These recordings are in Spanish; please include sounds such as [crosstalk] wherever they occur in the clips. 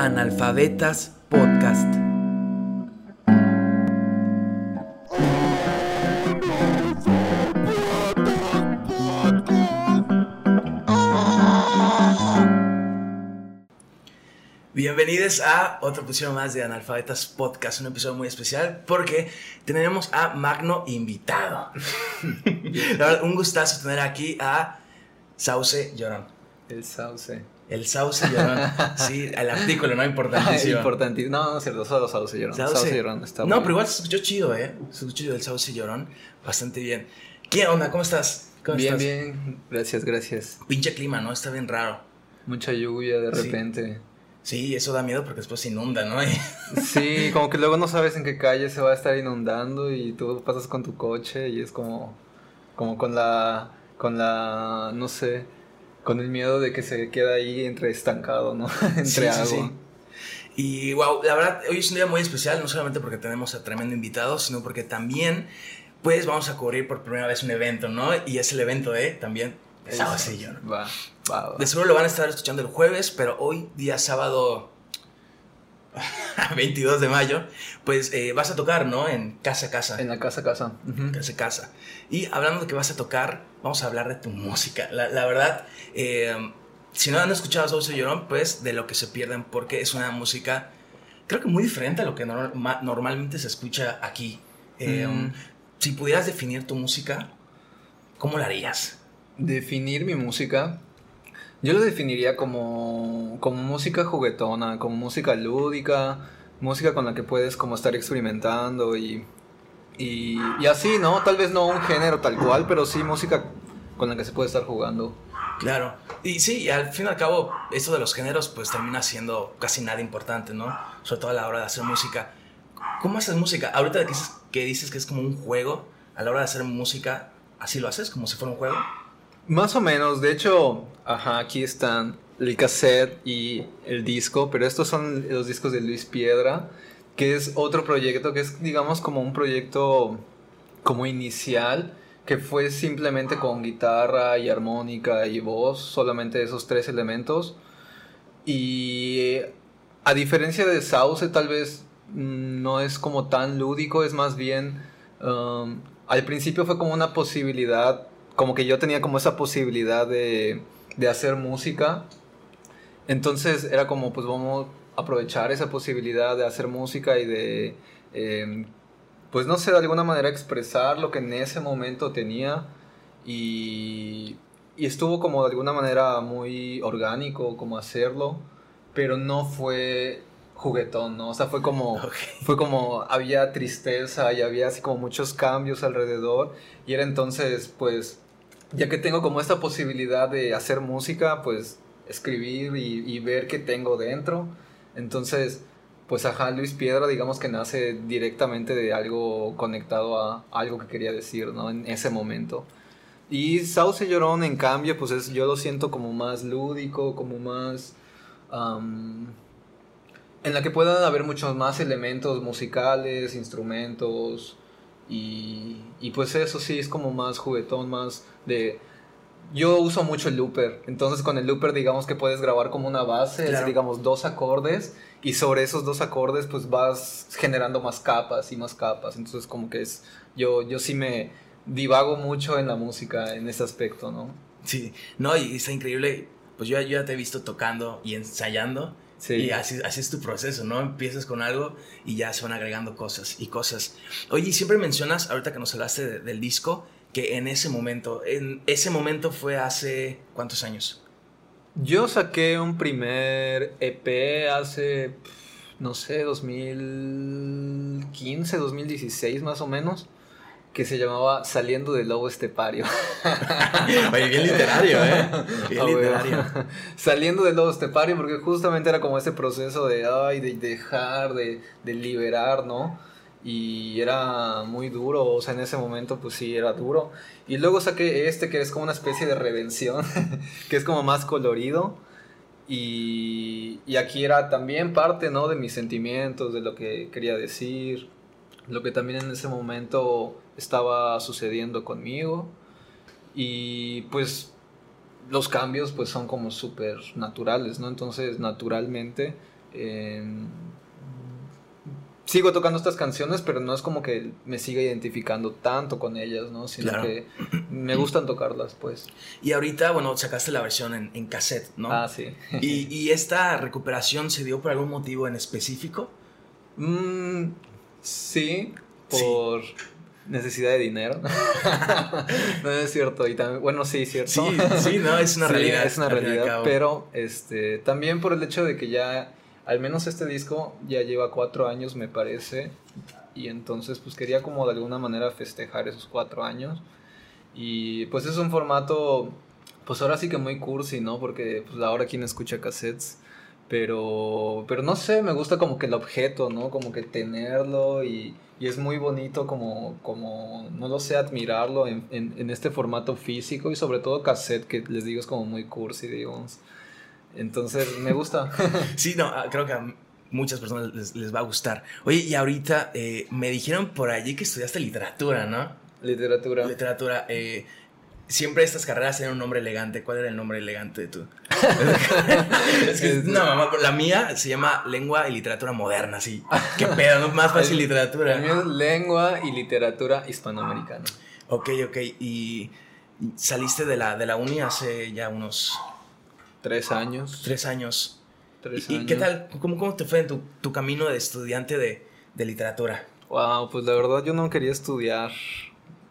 Analfabetas Podcast. Bienvenidos a otro episodio más de Analfabetas Podcast, un episodio muy especial porque tenemos a Magno invitado. [laughs] La verdad, un gustazo tener aquí a Sauce Llorón. El sauce. El Sauce Llorón. [laughs] Sí, el artículo, ¿no? Importantísimo. Importantísimo. No, no es cierto, solo sauce llorón. Sauce. Sauce, llorón está No, bueno. pero igual se escuchó chido, ¿eh? Se escuchó chido el Sauce Llorón. Bastante bien. ¿Qué onda? ¿Cómo estás? ¿Cómo Bien, estás? bien. Gracias, gracias. Pinche clima, ¿no? Está bien raro. Mucha lluvia de Sí. repente. Sí, eso da miedo porque después se inunda, ¿no? Y- [laughs] Sí, como que luego no sabes en qué calle se va a estar inundando y tú pasas con tu coche y es como, como con la, con la, no sé, con el miedo de que se queda ahí entre estancado, ¿no? [laughs] entre Sí, sí, agua. sí. Y wow, la verdad, hoy es un día muy especial, no solamente porque tenemos a tremendo invitado, sino porque también, pues, vamos a cubrir por primera vez un evento, ¿no? Y es el evento de también de Eso. Sauce Llorón. Va, va, va. De seguro lo van a estar escuchando el jueves, pero hoy, día sábado [laughs] 22 de mayo, pues eh, vas a tocar, ¿no? En Casa a Casa. En la casa, casa. Ujú. Casa a Casa. Y hablando de que vas a tocar, vamos a hablar de tu [laughs] música. La, la verdad, eh, si no han escuchado Sauce Llorón, pues de lo que se pierden, porque es una música, creo que muy diferente a lo que norma- normalmente se escucha aquí. Eh, Mm. Si pudieras definir tu música, ¿cómo la harías? Definir mi música, yo lo definiría como, como música juguetona, como música lúdica, música con la que puedes como estar experimentando y, y, así, ¿no? Tal vez no un género tal cual, pero sí música con la que se puede estar jugando. Claro. Y sí, al fin y al cabo, esto de los géneros, pues termina siendo casi nada importante, ¿no? Sobre todo a la hora de hacer música. ¿Cómo haces música? Ahorita que dices, que dices que es como un juego, a la hora de hacer música, ¿así lo haces? ¿Como si fuera un juego? Más o menos, de hecho, ajá, aquí están el cassette y el disco, pero estos son los discos de Luis Piedra, que es otro proyecto que es, digamos, como un proyecto como inicial, que fue simplemente con guitarra y armónica y voz, solamente esos tres elementos. Y a diferencia de Sauce, tal vez no es como tan lúdico, es más bien, um, al principio fue como una posibilidad, como que yo tenía como esa posibilidad de, de hacer música. Entonces era como, pues vamos a aprovechar esa posibilidad de hacer música y de, eh, pues no sé, de alguna manera expresar lo que en ese momento tenía. Y, y estuvo como de alguna manera muy orgánico como hacerlo, pero no fue juguetón, ¿no? O sea, fue como, fue como, había tristeza y había así como muchos cambios alrededor. Y era entonces, pues, ya que tengo como esta posibilidad de hacer música, pues escribir y, y ver qué tengo dentro. Entonces, pues ajá, Luis Piedra digamos que nace directamente de algo conectado a algo que quería decir, ¿no? En ese momento. Y Sauce Llorón, en cambio, pues es, yo lo siento como más lúdico, como más... am, en la que puedan haber muchos más elementos musicales, instrumentos, y, y pues eso sí es como más juguetón, más de... Yo uso mucho el looper, entonces con el looper digamos que puedes grabar como una base, Claro. así, digamos dos acordes, y sobre esos dos acordes pues vas generando más capas y más capas, entonces como que es... Yo, yo sí me divago mucho en la música en ese aspecto, ¿no? Sí. No, y está increíble. Pues yo, yo ya te he visto tocando y ensayando. Sí. Y así, así es tu proceso, ¿no? Empiezas con algo y ya se van agregando cosas y cosas. Oye, y siempre mencionas, ahorita que nos hablaste de- del disco, que en ese momento, en ese momento fue hace cuántos años? Yo saqué un primer EP hace, no sé, 2015, 2016 más o menos, que se llamaba Saliendo del Lobo Estepario. [laughs] Oye, bien literario, ¿eh? Bien literario. [laughs] Saliendo del Lobo Estepario, porque justamente era como ese proceso de, ay, de dejar, de, de liberar, ¿no? Y era muy duro, o sea, en ese momento pues sí, era duro. Y luego saqué este que es como una especie de redención, [laughs] que es como más colorido. Y, y aquí era también parte, ¿no? De mis sentimientos, de lo que quería decir, lo que también en ese momento estaba sucediendo conmigo. Y pues los cambios pues son como súper naturales, ¿no? Entonces naturalmente em, sigo tocando estas canciones, pero no es como que me siga identificando tanto con ellas, ¿no? Sino Claro. que me gustan tocarlas, pues. Y ahorita, bueno, sacaste la versión en, en cassette, ¿no? Ah, sí. ¿Y, y esta recuperación se dio por algún motivo en específico? Mm, sí, por necesidad de dinero. [laughs] no es cierto. Y también, bueno, sí, cierto. Sí, sí, no, es una [laughs] Sí, realidad. Es una realidad, pero este, también por el hecho de que ya, al menos este disco ya lleva cuatro años, me parece. Y entonces, pues quería como de alguna manera festejar esos cuatro años. Y pues es un formato, pues ahora sí que muy cursi, ¿no? Porque pues ahora quien escucha cassettes. Pero, pero no sé, me gusta como que el objeto, ¿no? Como que tenerlo y, y es muy bonito como, como, no lo sé, admirarlo en, en, en este formato físico y sobre todo cassette, que les digo es como muy cursi, digamos. Entonces, me gusta. [laughs] Sí, no, ah, creo que a muchas personas les, les va a gustar. Oye, y ahorita eh, me dijeron por allí que estudiaste literatura, ¿no? Literatura. Literatura. eh, siempre estas carreras tienen un nombre elegante. ¿Cuál era el nombre elegante de tu? [laughs] es que, no, mamá, la mía se llama Lengua y Literatura Moderna, sí. Qué pedo, ¿no? Más fácil literatura. El mío es lengua y literatura hispanoamericana. Ok, ok. Y saliste de la, de la uni hace ya unos Tres años. tres años. Tres ¿Y, y años. qué tal? ¿Cómo, cómo te fue en tu, tu camino de estudiante de, de literatura? Wow, pues la verdad yo no quería estudiar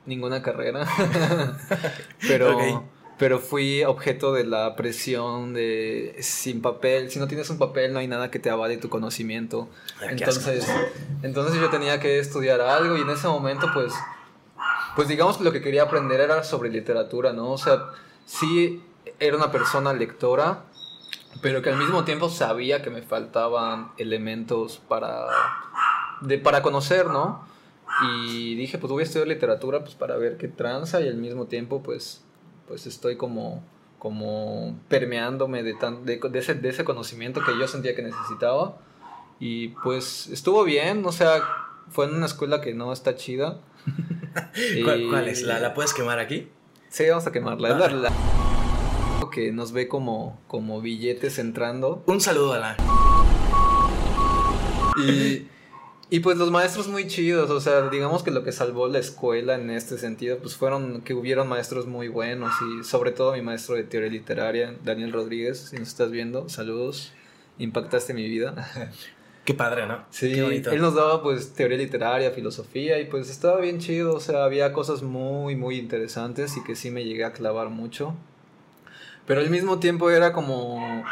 ninguna carrera. [laughs] [laughs] pero, pero fui objeto de la presión de sin papel. Si no tienes un papel, no hay nada que te avale tu conocimiento. Ah, Entonces, entonces yo tenía que estudiar algo y en ese momento, pues, pues digamos que lo que quería aprender era sobre literatura, ¿no? O sea, sí era una persona lectora, pero que al mismo tiempo sabía que me faltaban elementos para, de, para conocer, ¿no? Y dije, pues voy a estudiar literatura pues para ver qué tranza y al mismo tiempo pues, pues estoy como, como permeándome de, tan, de, de ese, de ese conocimiento que yo sentía que necesitaba. Y pues estuvo bien, o sea, fue en una escuela que no está chida. [laughs] ¿Cuál, es? ¿La, ¿La puedes quemar aquí? Sí, vamos a quemarla. Es la, la- que nos ve como, como billetes entrando. Un saludo a la. Y, y pues los maestros muy chidos, o sea, digamos que lo que salvó la escuela en este sentido, pues fueron que hubieron maestros muy buenos y sobre todo mi maestro de teoría literaria, Daniel Rodríguez, si nos estás viendo, saludos, impactaste mi vida. [laughs] Qué padre, ¿no? Sí, Qué él nos daba pues teoría literaria, filosofía y pues estaba bien chido, o sea, había cosas muy, muy interesantes y que sí me llegué a clavar mucho. Pero al mismo tiempo era como,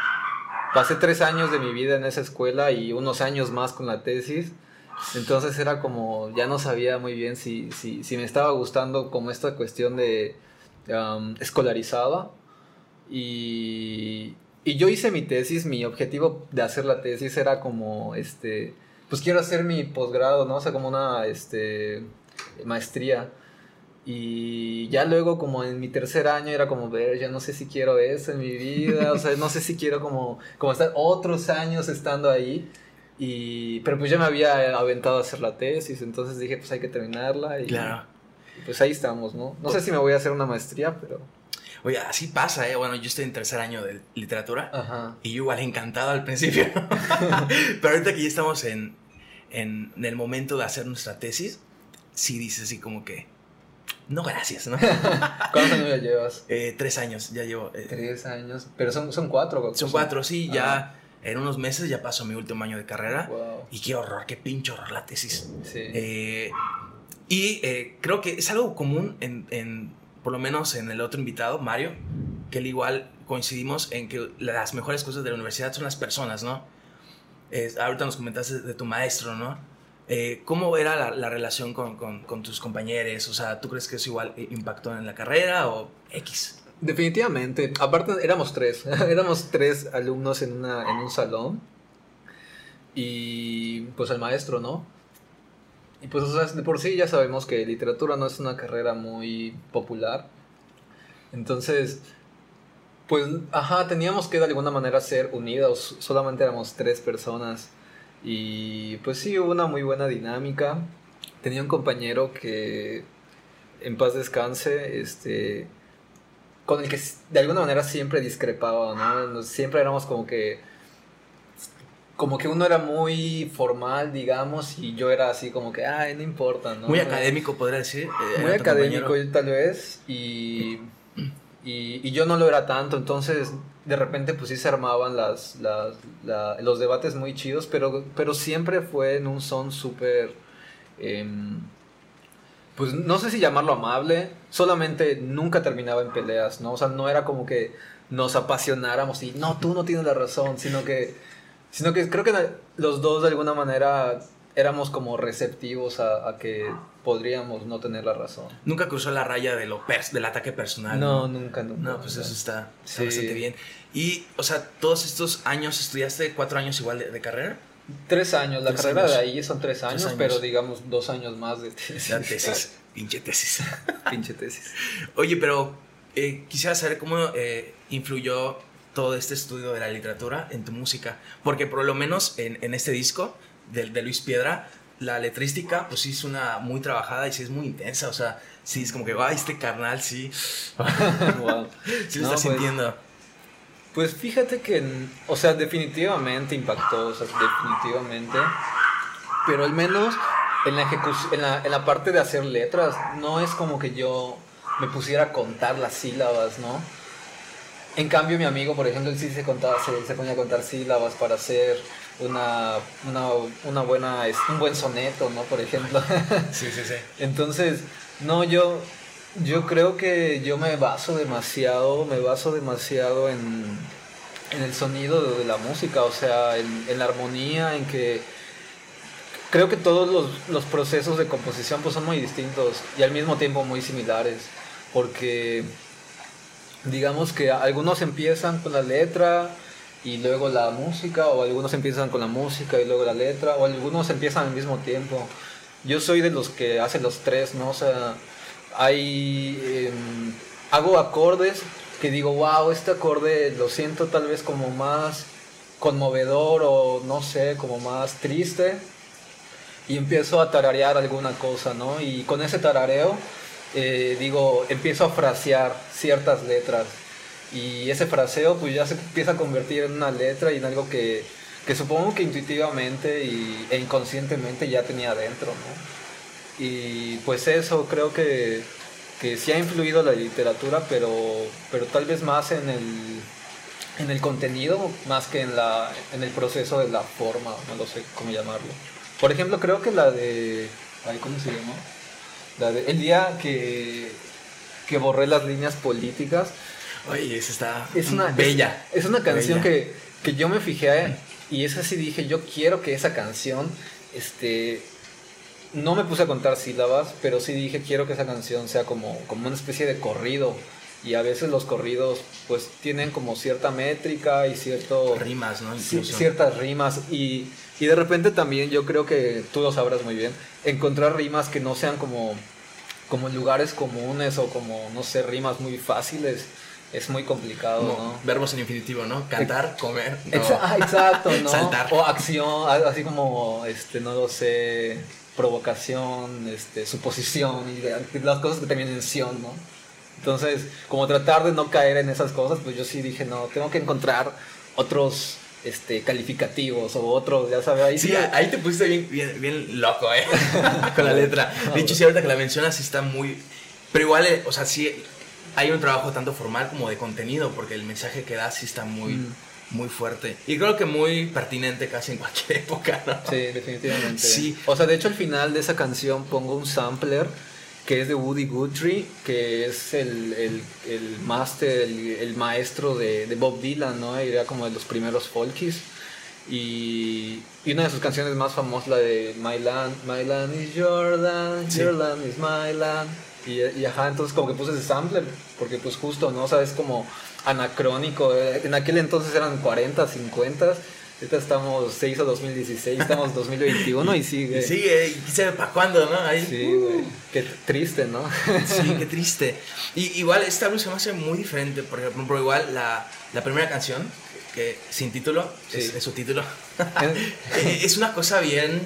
pasé tres años de mi vida en esa escuela y unos años más con la tesis. Entonces era como, ya no sabía muy bien si, si, si me estaba gustando como esta cuestión de um, escolarizada. Y, y yo hice mi tesis, mi objetivo de hacer la tesis era como, este, pues quiero hacer mi posgrado, ¿no? O sea, como una, este, maestría. Y ya luego como en mi tercer año era como ver, yo no sé si quiero eso en mi vida, o sea, no sé si quiero como, como estar otros años estando ahí. Y, pero pues ya me había aventado a hacer la tesis, entonces dije, pues hay que terminarla. Y, Claro. y pues ahí estamos, ¿no? No sé si me voy a hacer una maestría, pero... Oye, así pasa, ¿eh? Bueno, yo estoy en tercer año de literatura Ajá. y yo igual encantado al principio. [laughs] Pero ahorita que ya estamos en, en, en el momento de hacer nuestra tesis, sí dices así como que, no gracias, ¿no? [laughs] ¿Cuántos años ya llevas? Eh, tres años, ya llevo. eh, Tres años. Pero son, son cuatro. son cuatro, sí, ya en unos meses ya paso mi último año de carrera. Wow. Y qué horror, qué pinche horror la tesis. Sí. Eh, y eh, creo que es algo común en, en, por lo menos en el otro invitado, Mario, que él igual coincidimos en que las mejores cosas de la universidad son las personas, ¿no? Es- ahorita nos comentaste de tu maestro, ¿no? Eh, ¿Cómo era la, la relación con, con- con tus compañeros? O sea, ¿tú crees que eso igual eh, impactó en la carrera o X? Definitivamente. Aparte, éramos tres. [laughs] éramos tres alumnos en, una, en un salón. Y pues el maestro, ¿no? Y pues, o sea, de por sí ya sabemos que literatura no es una carrera muy popular. Entonces, pues, ajá, teníamos que de alguna manera ser unidos. Solamente éramos tres personas. Y pues sí, hubo una muy buena dinámica. Tenía un compañero que, en paz descanse, este, con el que de alguna manera siempre discrepaba, ¿no? Siempre éramos como que como que uno era muy formal, digamos, y yo era así como que, ay, no importa, ¿no? Muy académico, podría decir. eh, muy académico tal vez, y, y, y, yo no lo era tanto, entonces de repente pues sí se armaban las, las la, los debates muy chidos, pero, pero siempre fue en un son súper... Eh, pues no sé si llamarlo amable, solamente nunca terminaba en peleas, ¿no? O sea, no era como que nos apasionáramos y no, tú no tienes la razón, sino que, sino que creo que los dos de alguna manera éramos como receptivos a, a que podríamos no tener la razón. Nunca cruzó la raya de lo del ataque personal. No, ¿no? nunca, nunca. No, pues eso está, está sí. bastante bien. Y, o sea, todos estos años, ¿estudiaste cuatro años igual de, de carrera? Tres años, la tres carrera años. de ahí son tres años, tres años, pero digamos dos años más de tesis. La tesis, [laughs] pinche tesis. [laughs] pinche tesis. Oye, pero eh, quisiera saber cómo eh, influyó todo este estudio de la literatura en tu música, porque por lo menos en, en este disco de, de, Luis Piedra, la letrística pues sí es una muy trabajada y sí es muy intensa, o sea, sí es como que, ay, este carnal sí, [laughs] wow. sí lo no, está pues, sintiendo. Pues fíjate que, o sea, definitivamente impactó, o sea, definitivamente. Pero al menos en la, en la, en la parte de hacer letras, no es como que yo me pusiera a contar las sílabas, ¿no? En cambio, mi amigo, por ejemplo, él sí se, contaba, se, se ponía a contar sílabas para hacer una, una, una buena, un buen soneto, ¿no? Por ejemplo. Sí, sí, sí. [laughs] Entonces, no, yo, yo creo que yo me baso demasiado, me baso demasiado en, en el sonido de, la música, o sea, en, en, la armonía, en que creo que todos los, los, procesos de composición pues son muy distintos y al mismo tiempo muy similares, porque digamos que algunos empiezan con la letra y luego la música, o algunos empiezan con la música y luego la letra, o algunos empiezan al mismo tiempo. Yo soy de los que hacen los tres, ¿no? O sea, hay eh, hago acordes que digo wow este acorde lo siento tal vez como más conmovedor o no sé como más triste y empiezo a tararear alguna cosa no y con ese tarareo eh, digo empiezo a frasear ciertas letras. Y ese fraseo pues ya se empieza a convertir en una letra y en algo que, que supongo que intuitivamente y, e inconscientemente ya tenía dentro no y pues eso creo que, que sí ha influido la literatura, pero, pero tal vez más en el, en el contenido, más que en, la, en el proceso de la forma, no lo sé cómo llamarlo. Por ejemplo, creo que la de... Ay, ¿Cómo se llamó? La de, el día que, que borré las líneas políticas. Oye, esa está es una, bella. Es, es una canción que, que yo me fijé y esa sí dije, yo quiero que esa canción este, no me puse a contar sílabas, pero sí dije quiero que esa canción sea como, como una especie de corrido. Y a veces los corridos pues tienen como cierta métrica y cierto... Rimas, ¿no? Incluso. Ciertas rimas. Y, y de repente también yo creo que tú lo sabrás muy bien, encontrar rimas que no sean como, como lugares comunes o como, no sé, rimas muy fáciles es muy complicado, ¿no? Verbos en infinitivo, ¿no? Cantar, comer. No. Exacto, [laughs] ¿no? Saltar. O acción, así como, este, no lo sé, provocación, este, suposición y las cosas que terminan en sion, ¿no? Entonces, como tratar de no caer en esas cosas, pues yo sí dije, no, tengo que encontrar otros este, calificativos o otros, ya sabes. Ahí sí, ahí te pusiste bien, bien, bien loco, ¿eh? [laughs] Con la letra. De hecho, sí, ahorita que la mencionas, sí está muy... Pero igual, eh, o sea, sí hay un trabajo tanto formal como de contenido, porque el mensaje que da sí está muy... Mm muy fuerte. Y creo que muy pertinente casi en cualquier [laughs] época, ¿no? Sí, definitivamente. Sí. O sea, de hecho al final de esa canción pongo un sampler que es de Woody Guthrie, que es el, el, el máster, el, el, maestro de, de, Bob Dylan, ¿no? Era como de los primeros folkies. Y, y, una de sus canciones más famosas, la de My Land, My Land is Your Land, sí. Your Land is My Land. Y, y, ajá, entonces como que puse ese sampler, porque pues justo, ¿no? O sea, es como anacrónico. En aquel entonces eran 40, 50. Ahorita estamos, se hizo 2016, estamos 2021 y sigue. Y sigue, y quién para cuándo, ¿no? Ahí, sí, güey. Uh. Qué triste, ¿no? sí, qué triste. Y igual esta álbum se me hace muy diferente, por ejemplo, igual la, la primera canción, que sin título, sí. es, es, su título, [laughs] es una cosa bien,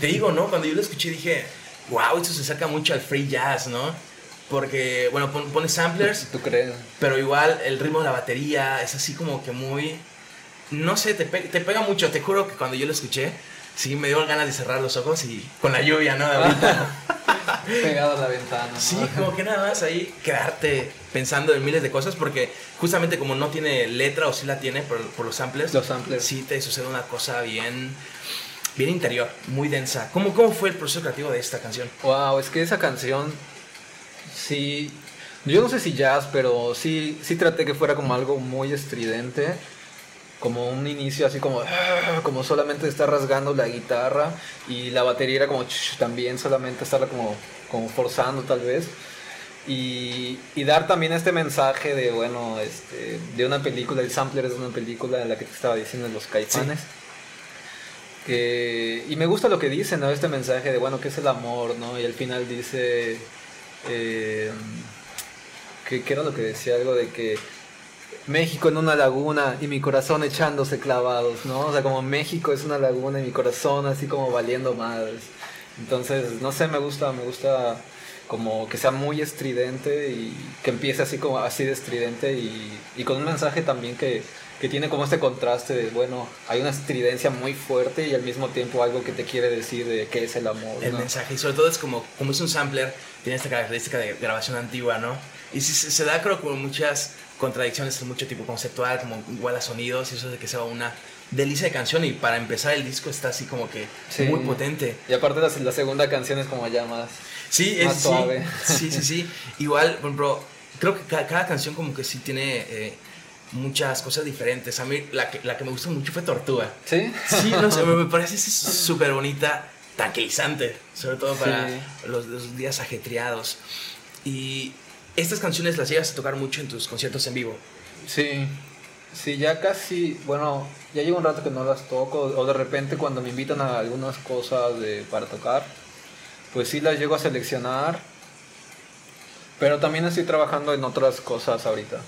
te digo, ¿no? Cuando yo lo escuché dije, wow, esto se saca mucho al free jazz, ¿no? Porque, bueno, pone samplers. ¿Tú crees? Pero igual el ritmo de la batería es así como que muy. no sé, te, te pega mucho. Te juro que cuando yo lo escuché, sí me dio ganas de cerrar los ojos y con la lluvia, ¿no? [laughs] Pegado a la ventana. Sí, como que nada más ahí quedarte pensando en miles de cosas porque justamente como no tiene letra o sí la tiene por, por los samplers, los samplers, sí te sucede una cosa bien bien interior, muy densa. ¿Cómo, ¿Cómo fue el proceso creativo de esta canción? Wow, es que esa canción sí. Yo no sé si jazz, pero sí sí traté que fuera como algo muy estridente como un inicio así como ah, como solamente está rasgando la guitarra y la batería era como también solamente estarla como como forzando tal vez. Y, y, dar también este mensaje de bueno este de una película el sampler es de una película en la que te estaba diciendo los caifanes. Que, y me gusta lo que dice no este mensaje de bueno qué es el amor no y al final dice eh, que era lo que decía algo de que México en una laguna y mi corazón echándose clavados, ¿no? O sea, como México es una laguna y mi corazón así como valiendo madres. Entonces, no sé, me gusta, me gusta como que sea muy estridente y que empiece así como así de estridente y con un mensaje también que, que, tiene como este contraste de, bueno, hay una estridencia muy fuerte y al mismo tiempo algo que te quiere decir de qué es el amor. El mensaje, y sobre todo es como, como es un sampler, tiene esta característica de grabación antigua, ¿no? Y si, se, se da creo con muchas contradicciones mucho tipo conceptual, como igual a sonidos, y eso de que sea una delicia de canción. Y para empezar, el disco está así como que muy potente. Y aparte, la, la, segunda canción es como ya más, sí, es, suave. Sí, sí, sí, [laughs] Igual, por ejemplo, creo que cada, canción, como que sí tiene. Eh, muchas cosas diferentes. A mí la que, la que me gustó mucho fue Tortuga. ¿Sí? Sí, no sé, me, [laughs] parece súper bonita, tranquilizante, sobre todo para los, los, días ajetreados. Y estas canciones las llegas a tocar mucho en tus conciertos en vivo. Sí, sí, ya casi, bueno, ya llevo un rato que no las toco, o de repente cuando me invitan a algunas cosas de, para tocar, pues sí las llego a seleccionar, pero también estoy trabajando en otras cosas ahorita,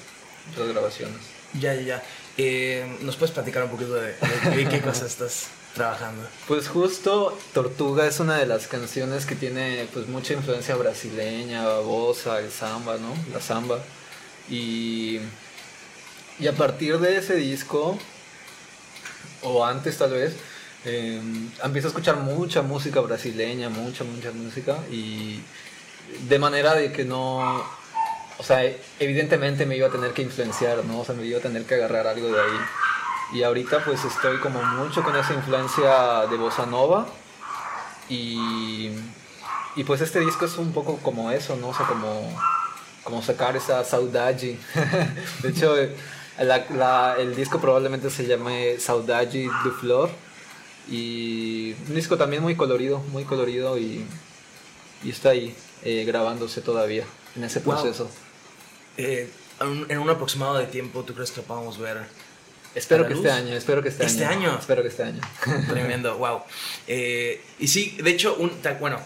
otras grabaciones. Ya, ya, ya. Eh, ¿Nos puedes platicar un poquito de, de qué [laughs] cosas estás trabajando? Pues justo Tortuga es una de las canciones que tiene pues mucha influencia brasileña, babosa, el samba, ¿no? La samba. Y, y a partir de ese disco, o antes tal vez, eh, empiezo a escuchar mucha música brasileña, mucha, mucha música, y de manera de que no, o sea, evidentemente me iba a tener que influenciar, ¿no? O sea, me iba a tener que agarrar algo de ahí. Y ahorita pues estoy como mucho con esa influencia de bossa nova. Y, y pues este disco es un poco como eso, ¿no? O sea, como, como sacar esa saudade. [laughs] de hecho, la, la, el disco probablemente se llame Saudade du Flor. Y un disco también muy colorido, muy colorido y, y está ahí eh, grabándose todavía en ese proceso. Wow. Eh, en un aproximado de tiempo, ¿tú crees que podamos ver Espero que este año, espero que este, ¿Este año. Espero que este año. [laughs] Tremendo, wow. Eh, y sí, de hecho, un, bueno,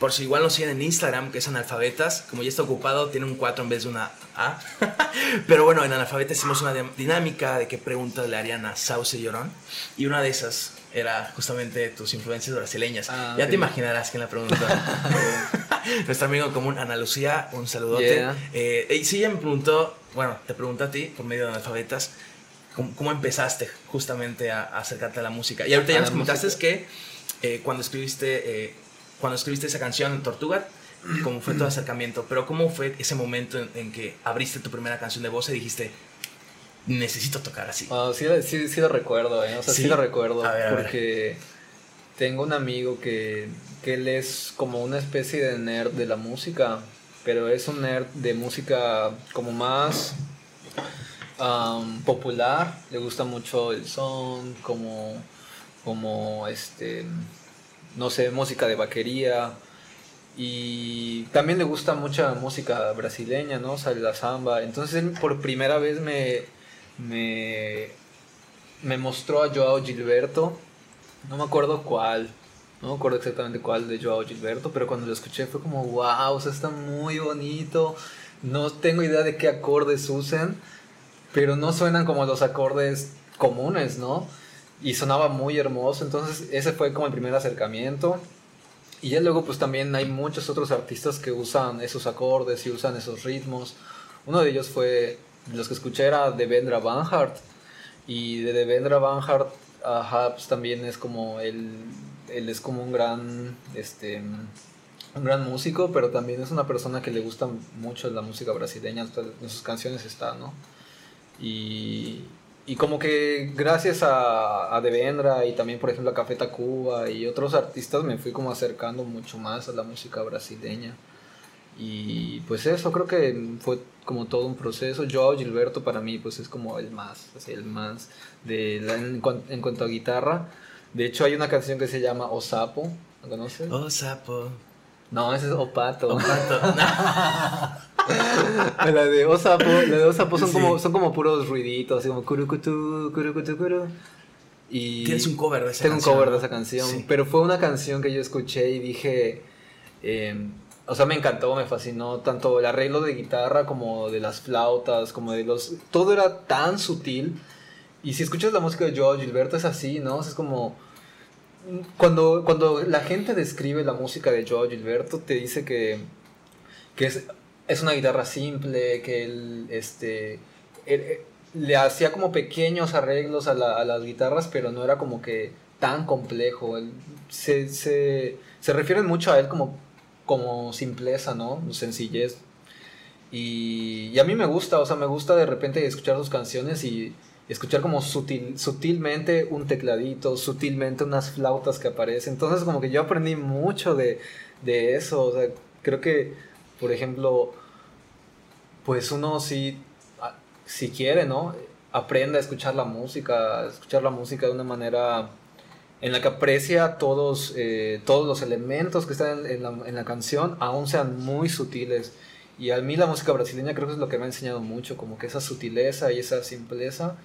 por si igual nos siguen en Instagram, que es analfabetas, como ya está ocupado, tiene un 4 en vez de una A. [laughs] Pero bueno, en analfabetas hicimos una dinámica de qué preguntas le harían a Sauce Llorón. Y una de esas era justamente tus influencias brasileñas. Ah, ya okay. te imaginarás quién la preguntó. [laughs] Nuestro amigo común, Ana Lucía, un saludote. Yeah. Eh, y sí, ella me preguntó, bueno, te pregunto a ti, por medio de analfabetas, ¿Cómo, cómo empezaste justamente a, a, acercarte a la música? Y ahorita ya nos comentaste que eh, cuando escribiste eh, cuando escribiste esa canción Tortuga, cómo fue tu [clears throat] acercamiento, pero cómo fue ese momento en, en, que abriste tu primera canción de voz y dijiste necesito tocar así. Uh, sí, sí, sí, lo recuerdo, ¿eh? o sea, sí, sí lo recuerdo a ver, a porque tengo un amigo que, que él es como una especie de nerd de la música, pero es un nerd de música como más um, popular, le gusta mucho el son, como, como este, no sé, música de vaquería. Y también le gusta mucha música brasileña, ¿no? O sea, la samba. Entonces él por primera vez me, me, me mostró a Joao Gilberto. No me acuerdo cuál. No me acuerdo exactamente cuál de Joao Gilberto, pero cuando lo escuché fue como, wow, o está muy bonito. No tengo idea de qué acordes usen, pero no suenan como los acordes comunes, ¿no? Y sonaba muy hermoso, entonces ese fue como el primer acercamiento. Y ya luego pues también hay muchos otros artistas que usan esos acordes y usan esos ritmos. Uno de ellos fue, los que escuché era de Vendra Van Hart. Y de Devendra Banhart a pues también es como él, él es como un gran, este, un gran músico, pero también es una persona que le gusta mucho la música brasileña, en sus canciones está, ¿no? Y, y como que gracias a, a Devendra y también, por ejemplo, a Café Tacuba y otros artistas me fui como acercando mucho más a la música brasileña. Y pues eso creo que fue como todo un proceso. Yo, Gilberto, para mí, pues es como el más, el más de en, cuanto a guitarra. De hecho, hay una canción que se llama Osapo, ¿la conoces? Osapo. No, ese es Opato. Opato. [laughs] [laughs] la de Osapo, la de Osapo son, como, son como puros ruiditos, así como curucutu, curucutu, curu. Y Tienes un cover de esa canción. Tengo un cover de esa canción, pero fue una canción que yo escuché y dije, eh, o sea, me encantó, me fascinó tanto el arreglo de guitarra como de las flautas, como de los... Todo era tan sutil. Y si escuchas la música de Joe Gilberto es así, ¿no? es como... Cuando, cuando la gente describe la música de Joe Gilberto, te dice que, que es, es una guitarra simple, que él, este, le hacía como pequeños arreglos a, a, las guitarras, pero no era como que tan complejo. se, se, se refieren mucho a él como como simpleza, ¿no? Sencillez. Y, a mí me gusta, o sea, me gusta de repente escuchar sus canciones y escuchar como sutil, sutilmente un tecladito, sutilmente unas flautas que aparecen. Entonces como que yo aprendí mucho de, de eso, o sea, creo que, por ejemplo, pues uno sí, si quiere, ¿no? Aprende a escuchar la música, escuchar la música de una manera en la que aprecia todos, eh, todos los elementos que están en la, en la, canción, aún sean muy sutiles. Y a mí la música brasileña creo que es lo que me ha enseñado mucho, como que esa sutileza y esa simpleza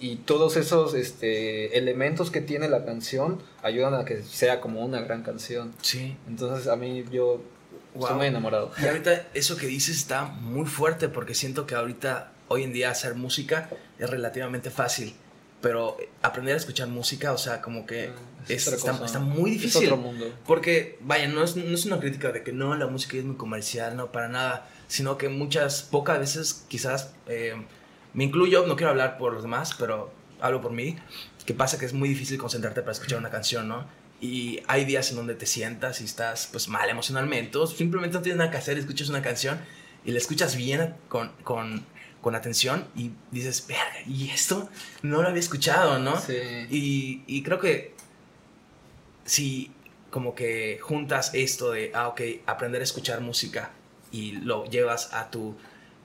y todos esos este, elementos que tiene la canción ayudan a que sea como una gran canción. Sí. Entonces a mí yo estoy muy enamorado. Y ahorita eso que dices está muy fuerte porque siento que ahorita, hoy en día, hacer música es relativamente fácil pero aprender a escuchar música, o sea, como que ah, está, muy difícil. Es otro mundo. Porque, vaya, no es, no es una crítica de que no, la música es muy comercial, no, para nada, sino que muchas, pocas veces quizás, eh, me incluyo, no quiero hablar por los demás, pero hablo por mí, que pasa que es muy difícil concentrarte para escuchar una canción, ¿no? Y hay días en donde te sientas y estás pues mal emocionalmente, o simplemente no tienes nada que hacer, escuchas una canción y la escuchas bien con, con con atención y dices, verga, ¿y esto? No lo había escuchado, ¿no? Sí. Y, y creo que si como que juntas esto de, ah, ok, aprender a escuchar música y lo llevas a tu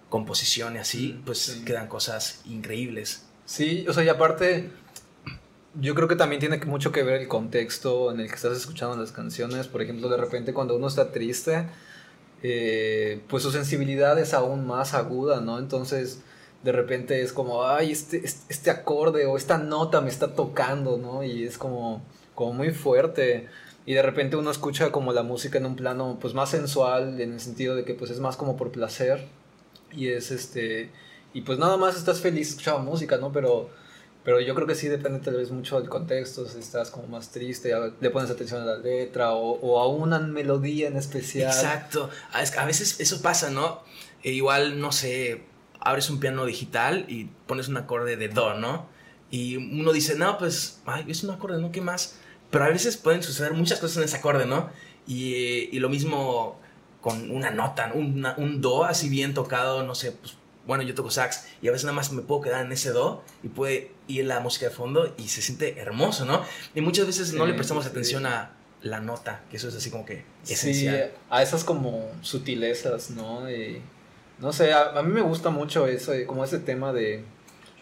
composición y así, pues quedan cosas increíbles. Sí, o sea, y aparte, yo creo que también tiene mucho que ver el contexto en el que estás escuchando las canciones. Por ejemplo, de repente cuando uno está triste, eh, pues su sensibilidad es aún más aguda, ¿no? Entonces, de repente es como, ay, este, este acorde o esta nota me está tocando, ¿no? Y es como, como muy fuerte. Y de repente uno escucha como la música en un plano pues más sensual, en el sentido de que pues es más como por placer. Y es este... Y pues nada más estás feliz escuchando música, ¿no? Pero pero yo creo que sí depende tal vez mucho del contexto, si estás como más triste, le pones atención a la letra o, o a una melodía en especial. Exacto, a veces eso pasa, ¿no? E igual, no sé, abres un piano digital y pones un acorde de Do, ¿no? Y uno dice, no, pues, ay, es un acorde, ¿no? ¿Qué más? Pero a veces pueden suceder muchas cosas en ese acorde, ¿no? Y, y lo mismo con una nota, un Do así bien tocado, no sé, pues bueno, yo toco sax y a veces nada más me puedo quedar en ese do y puede ir la música de fondo y se siente hermoso, ¿no? Y muchas veces no le prestamos atención a la nota, que eso es así como que esencial. Sí, a esas como sutilezas, ¿no? no sé, a, mí me gusta mucho eso, como ese tema de,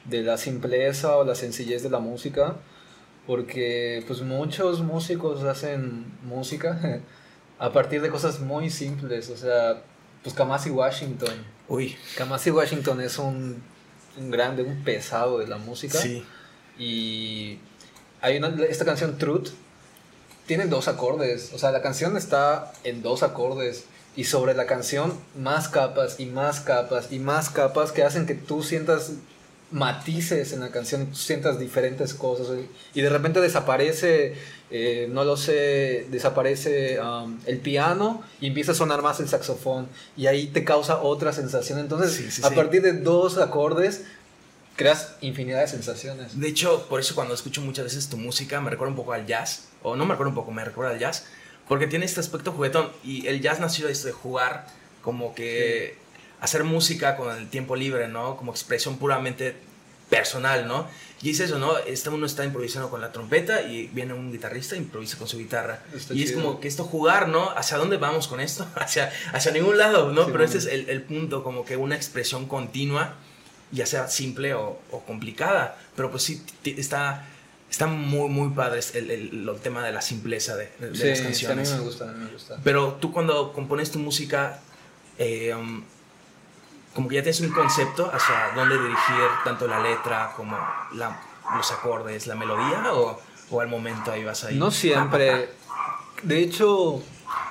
de la simpleza o la sencillez de la música, porque pues muchos músicos hacen música [laughs] a partir de cosas muy simples, o sea, pues Kamasi Washington. Uy. Kamasi Washington es un, un, grande, un pesado de la música. Sí. Y hay una, esta canción Truth tiene dos acordes. O sea, la canción está en dos acordes. Y sobre la canción, más capas y más capas y más capas que hacen que tú sientas matices en la canción, tú sientas diferentes cosas. Y de repente desaparece eh, no lo sé, desaparece um, el piano y empieza a sonar más el saxofón y ahí te causa otra sensación. Entonces, a partir de dos acordes, creas infinidad de sensaciones. De hecho, por eso cuando escucho muchas veces tu música me recuerda un poco al jazz, o no me recuerda un poco, me recuerda al jazz, porque tiene este aspecto juguetón y el jazz nació de esto de jugar, como que hacer música con el tiempo libre, ¿no? Como expresión puramente personal, ¿no? Y es eso, ¿no? Este uno está improvisando con la trompeta y viene un guitarrista e improvisa con su guitarra. y es como que esto jugar, ¿no? ¿Hacia dónde vamos con esto? [laughs] hacia, hacia ningún lado, ¿no? Pero ese es el, el, punto, como que una expresión continua, ya sea simple o, o complicada. Pero pues sí, está, está muy, muy padre el, el, el tema de la simpleza de, de sí, las canciones. Sí, a mí me gusta, a mí me gusta. Pero tú cuando compones tu música... Eh, um, como que ya tienes un concepto hacia dónde dirigir tanto la letra como la, los acordes, la melodía o, o, al momento ahí vas a ir. No siempre. De hecho,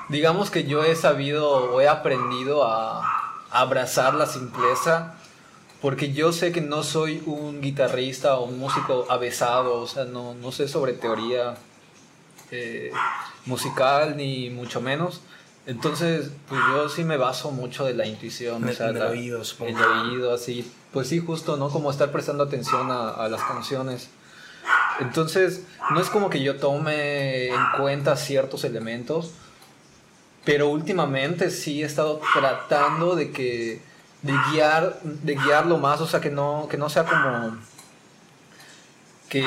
digamos que yo he sabido o he aprendido a, a abrazar la simpleza porque yo sé que no soy un guitarrista o un músico avesado, o sea, no, no sé sobre teoría eh, musical ni mucho menos. Entonces, pues yo sí me baso mucho de la intuición, el, o sea, el oído, el oído, así. Pues sí, justo, ¿no? Como estar prestando atención a, a, las canciones. Entonces, no es como que yo tome en cuenta ciertos elementos, pero últimamente sí he estado tratando de que de guiar de guiarlo más, o sea, que no que no sea como que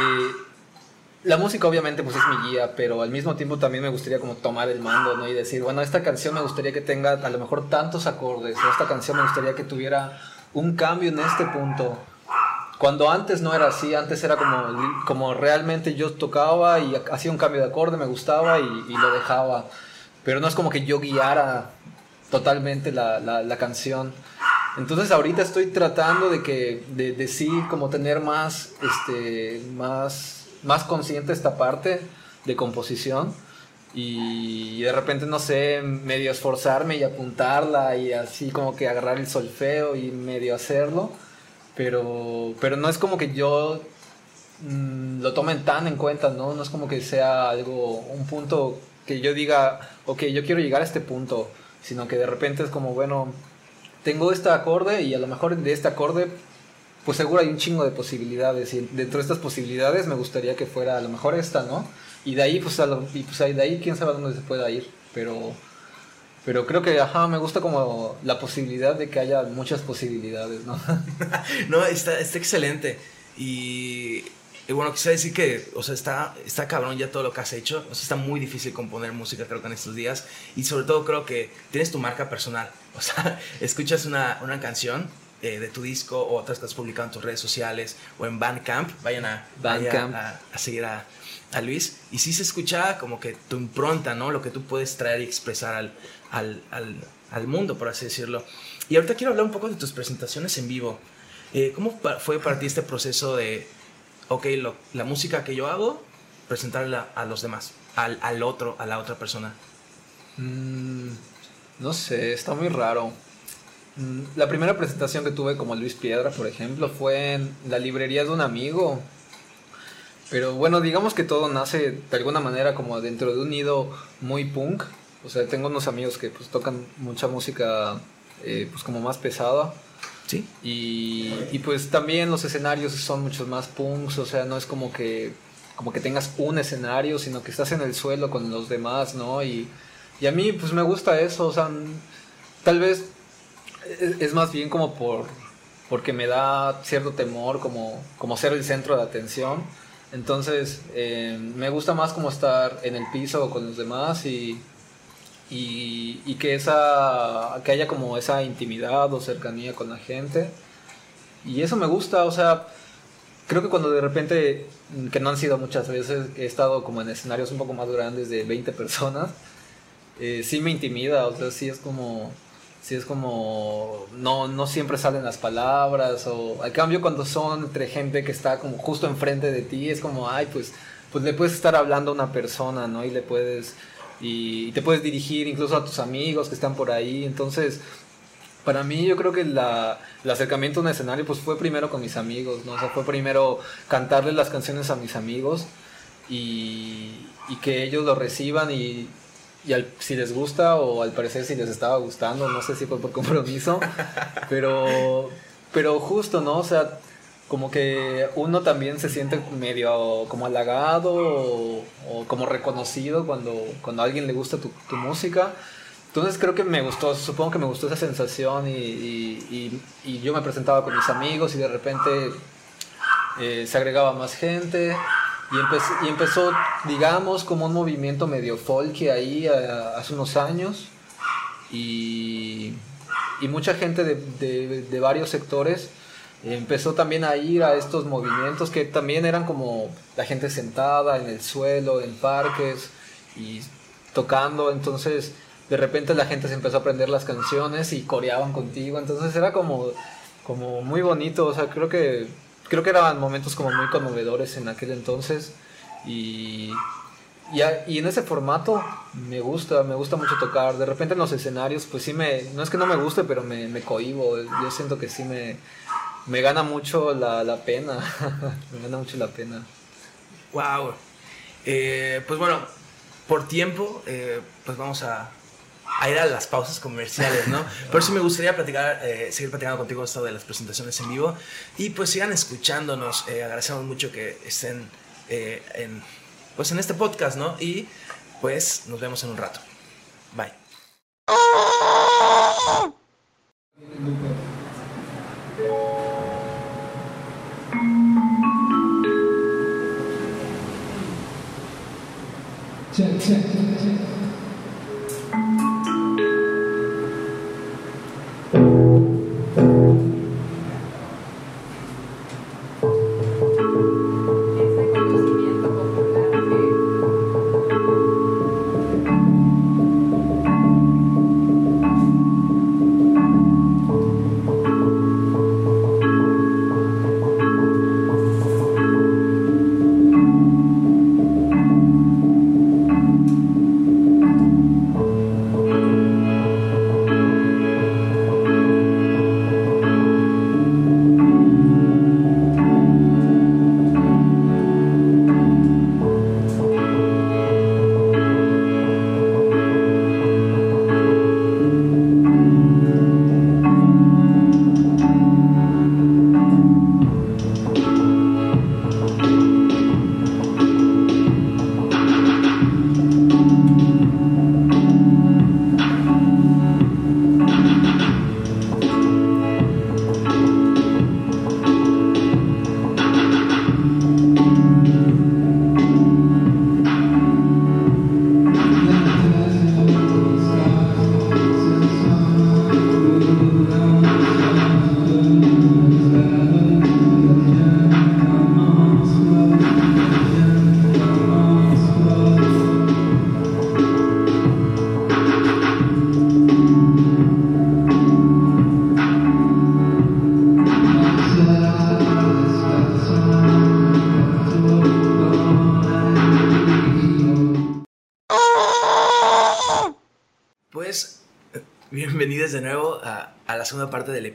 la música obviamente pues es mi guía, pero al mismo tiempo también me gustaría como tomar el mando, ¿no? Y decir, bueno, esta canción me gustaría que tenga a lo mejor tantos acordes, o esta canción me gustaría que tuviera un cambio en este punto. Cuando antes no era así, antes era como, como realmente yo tocaba y hacía un cambio de acorde, me gustaba y, lo dejaba. Pero no es como que yo guiara totalmente la, la, la canción. Entonces ahorita estoy tratando de que, de, de sí, como tener más, este, más más consciente esta parte de composición y de repente, no sé, medio esforzarme y apuntarla y así como que agarrar el solfeo y medio hacerlo, pero, pero no es como que yo mmm, lo tomen tan en cuenta, ¿no? No es como que sea algo, un punto que yo diga, ok, yo quiero llegar a este punto, sino que de repente es como, bueno, tengo este acorde y a lo mejor de este acorde pues seguro hay un chingo de posibilidades y dentro de estas posibilidades me gustaría que fuera a lo mejor esta, ¿no? Y de ahí, pues, a lo, y pues de ahí quién sabe dónde se pueda ir, pero, pero creo que, ajá, me gusta como la posibilidad de que haya muchas posibilidades, ¿no? [laughs] no, está, está excelente y, y, bueno, quisiera decir que, o sea, está, está cabrón ya todo lo que has hecho, o sea, está muy difícil componer música creo que en estos días y sobre todo creo que tienes tu marca personal, o sea, [laughs] escuchas una, una canción eh, de tu disco o otras que has publicado en tus redes sociales o en Bandcamp, vayan a, Bandcamp. a, a, seguir a, a, Luis. Y sí se escucha como que tu impronta, ¿no? Lo que tú puedes traer y expresar al, al, al, al mundo, por así decirlo. Y ahorita quiero hablar un poco de tus presentaciones en vivo. Eh, ¿Cómo fue para ti este proceso de, ok, lo, la música que yo hago, presentarla a los demás, al, al otro, a la otra persona? Mm, no sé, está muy raro. La primera presentación que tuve como Luis Piedra, por ejemplo, fue en la librería de un amigo. Pero bueno, digamos que todo nace de alguna manera como dentro de un nido muy punk. O sea, tengo unos amigos que pues tocan mucha música eh, pues como más pesada. Sí. Y, y, pues también los escenarios son muchos más punks, o sea, no es como que como que tengas un escenario, sino que estás en el suelo con los demás, ¿no? Y, y a mí pues me gusta eso, o sea, tal vez es, más bien como por porque me da cierto temor como, como ser el centro de atención. Entonces eh, me gusta más como estar en el piso con los demás y, y, y, que, esa, que haya como esa intimidad o cercanía con la gente. Y eso me gusta, o sea, creo que cuando de repente, que no han sido muchas veces, he estado como en escenarios un poco más grandes de 20 personas, eh, sí me intimida, o sea, sí es como si es como no, no siempre salen las palabras o al cambio cuando son entre gente que está como justo enfrente de ti es como ay pues pues le puedes estar hablando a una persona no y le puedes y, te puedes dirigir incluso a tus amigos que están por ahí entonces para mí yo creo que la, el acercamiento a un escenario pues fue primero con mis amigos no o sea fue primero cantarles las canciones a mis amigos y que ellos lo reciban y y al, si les gusta o al parecer si les estaba gustando, no sé si fue por compromiso, [laughs] pero, pero justo, ¿no? O sea, como que uno también se siente medio como halagado o, como reconocido cuando, cuando a alguien le gusta tu, tu, música. Entonces creo que me gustó, supongo que me gustó esa sensación y, y, y, yo me presentaba con mis amigos y de repente eh, se agregaba más gente y, empezó, digamos, como un movimiento medio folk ahí hace unos años. Y, mucha gente de varios sectores empezó también a ir a estos movimientos que también eran como la gente sentada en el suelo, en parques y tocando, entonces de repente la gente se empezó a aprender las canciones y coreaban contigo, entonces era como, como muy bonito, o sea, creo que, creo que eran momentos como muy conmovedores en aquel entonces y, y, en ese formato me gusta, me gusta mucho tocar, de repente en los escenarios pues sí me, no es que no me guste, pero me, me cohibo, yo siento que sí me me gana mucho la, pena. [laughs] me gana mucho la pena. Wow. Eh, pues bueno, por tiempo, eh, pues vamos a, a, ir a las pausas comerciales, ¿no? Por eso me gustaría platicar, eh, seguir platicando contigo esto de las presentaciones en vivo. Y pues sigan escuchándonos. agradecemos mucho que estén en, pues en este podcast, ¿no? Y pues nos vemos en un rato. Bye.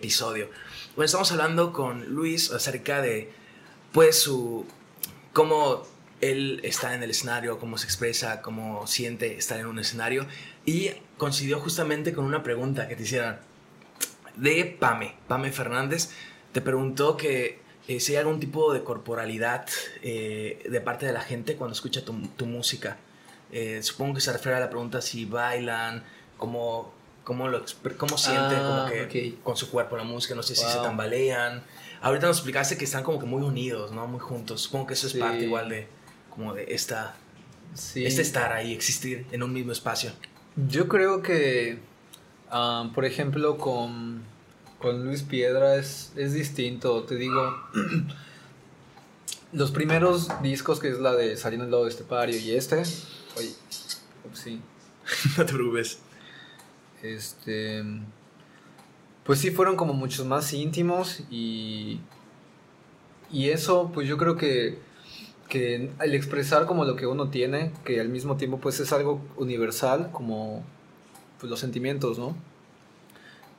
Episodio. Bueno, estamos hablando con Luis acerca de, pues, su, cómo él está en el escenario, cómo se expresa, cómo siente estar en un escenario. Y coincidió justamente con una pregunta que te hicieron de Pame. Pame Fernández te preguntó que eh, si hay algún tipo de corporalidad eh, de parte de la gente cuando escucha tu, música. Eh, supongo que se refiere a la pregunta si bailan, cómo cómo, lo, cómo siente como ah, que con su cuerpo la música, no sé si se tambalean. Ahorita nos explicaste que están como que muy unidos, ¿no? Muy juntos. Supongo que eso es parte igual de como de esta este estar ahí, existir en un mismo espacio. Yo creo que ah, por ejemplo con con Luis Piedra es, es distinto, te digo [clears throat] los primeros discos que es la de Saliendo del lado de este pario y este, oye, sí. [laughs] no te preocupes. Este. Pues sí, fueron como muchos más íntimos y. Y eso, pues yo creo que. Que al expresar como lo que uno tiene, que al mismo tiempo pues es algo universal, como pues los sentimientos, ¿no?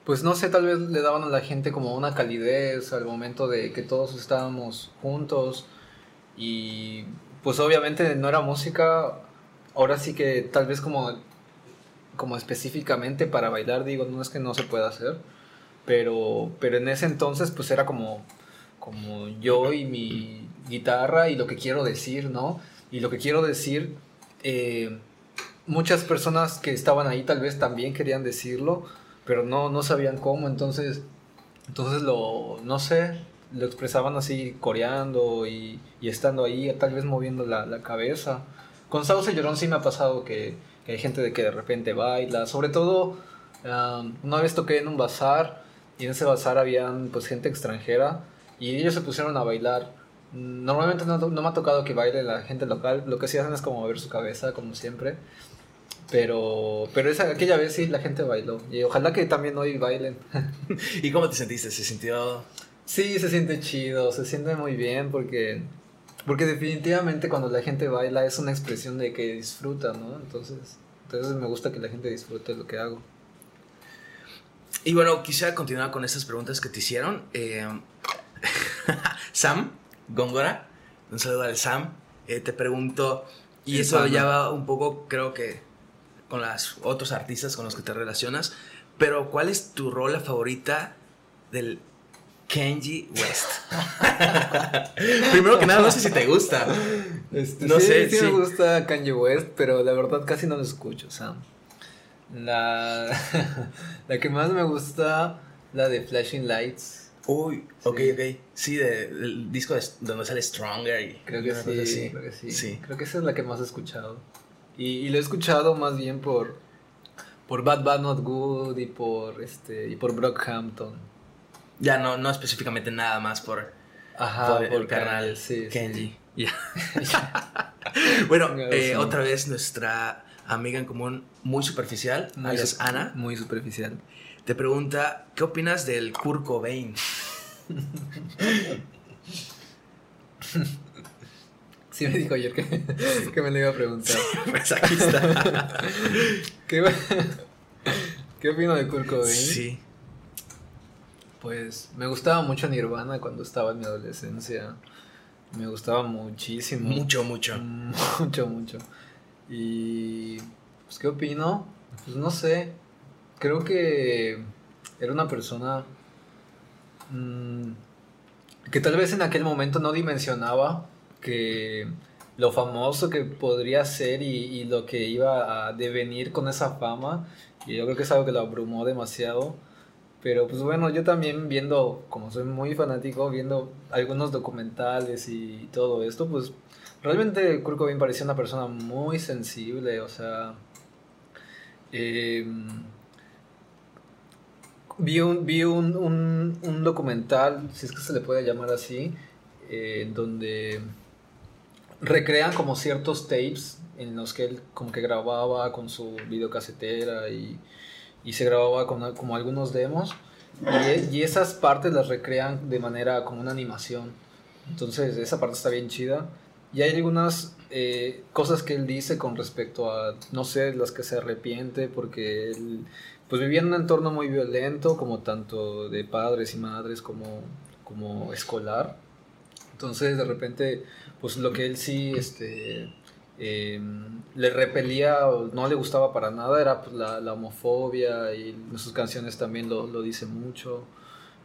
Pues no sé, tal vez le daban a la gente como una calidez al momento de que todos estábamos juntos y pues obviamente no era música, ahora sí que tal vez como como específicamente para bailar, digo, no es que no se pueda hacer, pero, pero en ese entonces pues era como, como yo y mi guitarra y lo que quiero decir, ¿no? Y lo que quiero decir, eh, muchas personas que estaban ahí tal vez también querían decirlo, pero no, no sabían cómo, entonces, entonces lo, no sé, lo expresaban así coreando y, estando ahí, tal vez moviendo la, la cabeza. Con Sauce Llorón sí me ha pasado que, hay gente de que de repente baila, sobre todo um, una vez toqué en un bazar y en ese bazar habían pues gente extranjera y ellos se pusieron a bailar. Normalmente no, no, me ha tocado que baile la gente local, lo que sí hacen es como mover su cabeza, como siempre. Pero, pero esa, aquella vez sí la gente bailó. Y ojalá que también hoy bailen. [laughs] ¿Y cómo te sentiste? ¿Se sintió...? Sí, se siente chido, se siente muy bien porque, porque definitivamente cuando la gente baila es una expresión de que disfruta, ¿no? Entonces, entonces me gusta que la gente disfrute lo que hago. Y bueno, quisiera continuar con estas preguntas que te hicieron. Eh, [laughs] Sam Góngora, un saludo al Sam, eh, te pregunto, y eso ya va un poco, creo que, con los otros artistas con los que te relacionas, pero ¿cuál es tu rola favorita del Kenji West? [laughs] Primero que nada, no sé si te gusta. Este, no sé. Sí, sí, me gusta Kanye West, pero la verdad casi no lo escucho, Sam. La, [laughs] la que más me gusta, la de Flashing Lights. Uy, ok, ok. Sí, del disco de, donde sale Stronger y creo que, sí, creo que sí, Creo que esa es la que más he escuchado. Y, y, lo he escuchado más bien por por Bad Bad Not Good y por este y por Brockhampton. Ya no no específicamente nada más por Ajá, por, el canal Kenji. [laughs] bueno, eh, otra vez nuestra amiga en común muy superficial, muy alias Ana. Muy superficial. Te pregunta, ¿qué opinas del Kurt Cobain? [laughs] Sí me dijo ayer que, [laughs] que me lo iba a preguntar. pues aquí está. ¿Qué, ¿Qué opino de Kurt Cobain? Sí. Pues me gustaba mucho Nirvana cuando estaba en mi adolescencia. Me gustaba muchísimo. Mucho, mucho. [laughs] Mucho, mucho. Y pues, ¿qué opino? Pues no sé. Creo que era una persona mmm, que tal vez en aquel momento no dimensionaba que lo famoso que podría ser y, y, lo que iba a devenir con esa fama. Y yo creo que es algo que lo abrumó demasiado. Pero pues bueno, yo también viendo, como soy muy fanático, viendo algunos documentales y todo esto, pues realmente Kurt Cobain parecía una persona muy sensible, o sea... Eh, vi un, vi un, un, un, documental, si es que se le puede llamar así, eh, donde recrean como ciertos tapes en los que él como que grababa con su videocasetera y, y se grababa con como algunos demos y, y, esas partes las recrean de manera como una animación. Entonces esa parte está bien chida. Y hay algunas eh, cosas que él dice con respecto a, no sé, las que se arrepiente porque él pues vivía en un entorno muy violento, como tanto de padres y madres como, como escolar. Entonces, de repente, pues lo que él sí este, eh, le repelía o no le gustaba para nada era pues, la, la, homofobia y en sus canciones también lo, lo dice mucho.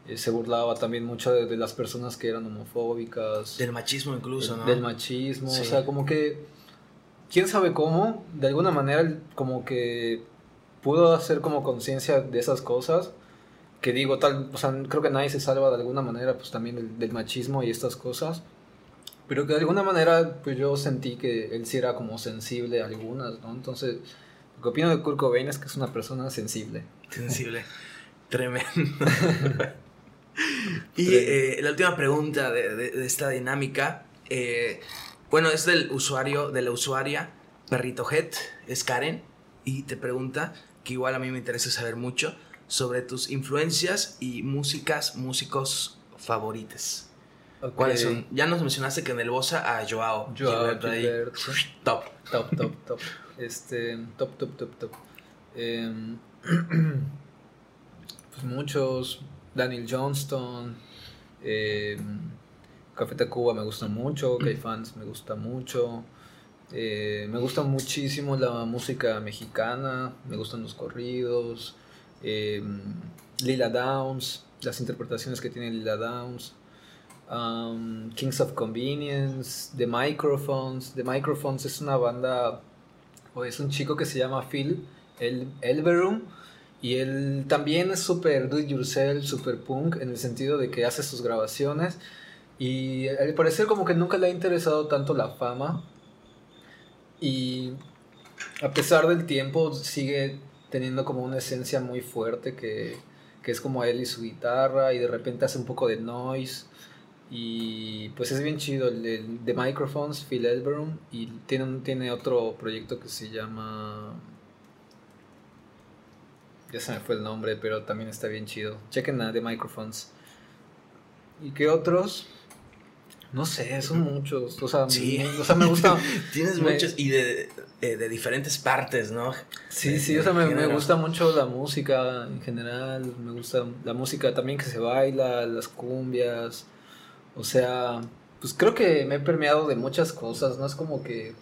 Eh, se burlaba también mucho de, de, las personas que eran homofóbicas. Del machismo incluso, ¿no? Del machismo, sí. o sea, como que, quién sabe cómo, de alguna manera como que pudo hacer como conciencia de esas cosas, que digo, tal, o sea, creo que nadie se salva de alguna manera, pues también del, del, machismo y estas cosas, pero que de alguna manera, pues yo sentí que él sí era como sensible a algunas, ¿no? Entonces, lo que opino de Kurt Cobain es que es una persona sensible. Sensible, [laughs] tremendo. [laughs] y eh, la última pregunta de, de, de esta dinámica, eh, bueno, es del usuario, de la usuaria Perrito Head, es Karen, y te pregunta que igual a mí me interesa saber mucho sobre tus influencias y músicas, músicos favoritos. Okay. ¿Cuáles son? Ya nos mencionaste que en el Bosa a Joao. Joao Gilberto. Top. Top, top, top. Este, top, top, top, top. Eh, [clears throat] pues muchos. Daniel Johnston. Eh, Café Tacuba me gusta mucho. K-Fans me gusta mucho. Eh, me gusta muchísimo la música mexicana, me gustan los corridos, eh, Lila Downs, las interpretaciones que tiene Lila Downs. Um, Kings of Convenience, The Microphones. The Microphones es una banda, o es un chico que se llama Phil El Elverum. Y él también es súper do it yourself, súper punk, en el sentido de que hace sus grabaciones. Y al parecer como que nunca le ha interesado tanto la fama. Y a pesar del tiempo sigue teniendo como una esencia muy fuerte que, que es como él y su guitarra y de repente hace un poco de noise. Y pues es bien chido el, de Microphones, Phil Elverum. Y tiene, tiene otro proyecto que se llama ya se me fue el nombre, pero también está bien chido. Chequen a The Microphones. ¿Y qué otros? No sé, son muchos. O sea, o sea me gusta. [laughs] Tienes muchos y de, eh, de, diferentes partes, ¿no? Sí, sí, o sea, me, me, gusta mucho la música en general. Me gusta la música también que se baila, las cumbias. O sea, pues creo que me he permeado de muchas cosas, ¿no? Es como que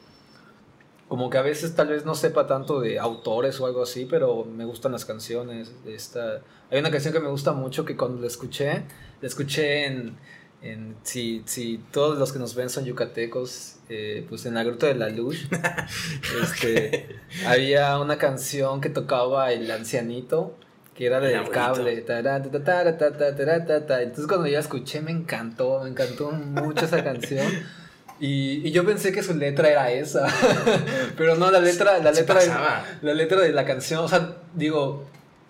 como que a veces tal vez no sepa tanto de autores o algo así, pero me gustan las canciones. Esta, hay una canción que me gusta mucho que cuando la escuché, la escuché en, en si, si todos los que nos ven son yucatecos, eh, pues en la Gruta de la Luz, [laughs] este, había una canción que tocaba el ancianito, que era del cable. Entonces cuando ya escuché me encantó, me encantó mucho esa canción. Y, y, yo pensé que su letra era esa. Pero no, la letra, la letra, de, la letra de la canción, o sea, digo,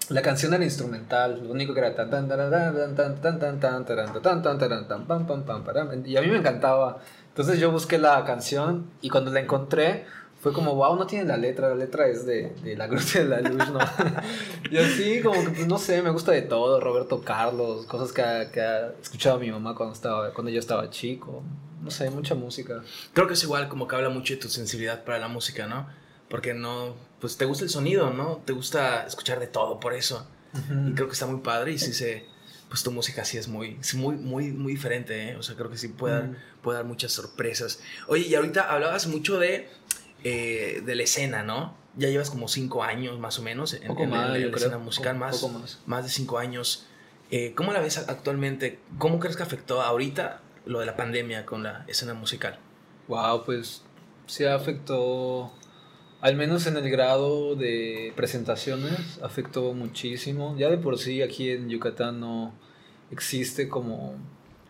la canción era instrumental, lo único que era tan tan tan tan tan tan tan tan tan tan tan tan pam pam pam y a mí me encantaba. Entonces yo busqué la canción y cuando la encontré fue como, wow, no tiene la letra, la letra es de, de La Cruz de la Luz, ¿no? [laughs] y así como que, pues, no sé, me gusta de todo, Roberto Carlos, cosas que ha, que ha escuchado mi mamá cuando, estaba, cuando yo estaba chico no sé, mucha música. Creo que es igual como que habla mucho de tu sensibilidad para la música, ¿no? Porque no, pues te gusta el sonido, ¿no? Te gusta escuchar de todo, por eso. Y creo que está muy padre y sí se, pues tu música sí es muy, muy, muy, muy diferente, ¿eh? O sea, creo que sí puede, dar, puede dar muchas sorpresas. Oye, y ahorita hablabas mucho de, eh, de la escena, ¿no? Ya llevas como cinco años más o menos en, en, la, escena musical, más, más. más de cinco años. Eh, ¿Cómo la ves actualmente? ¿Cómo crees que afectó ahorita lo de la pandemia con la escena musical? Wow, pues se afectó, al menos en el grado de presentaciones, afectó muchísimo. Ya de por sí aquí en Yucatán no existe como,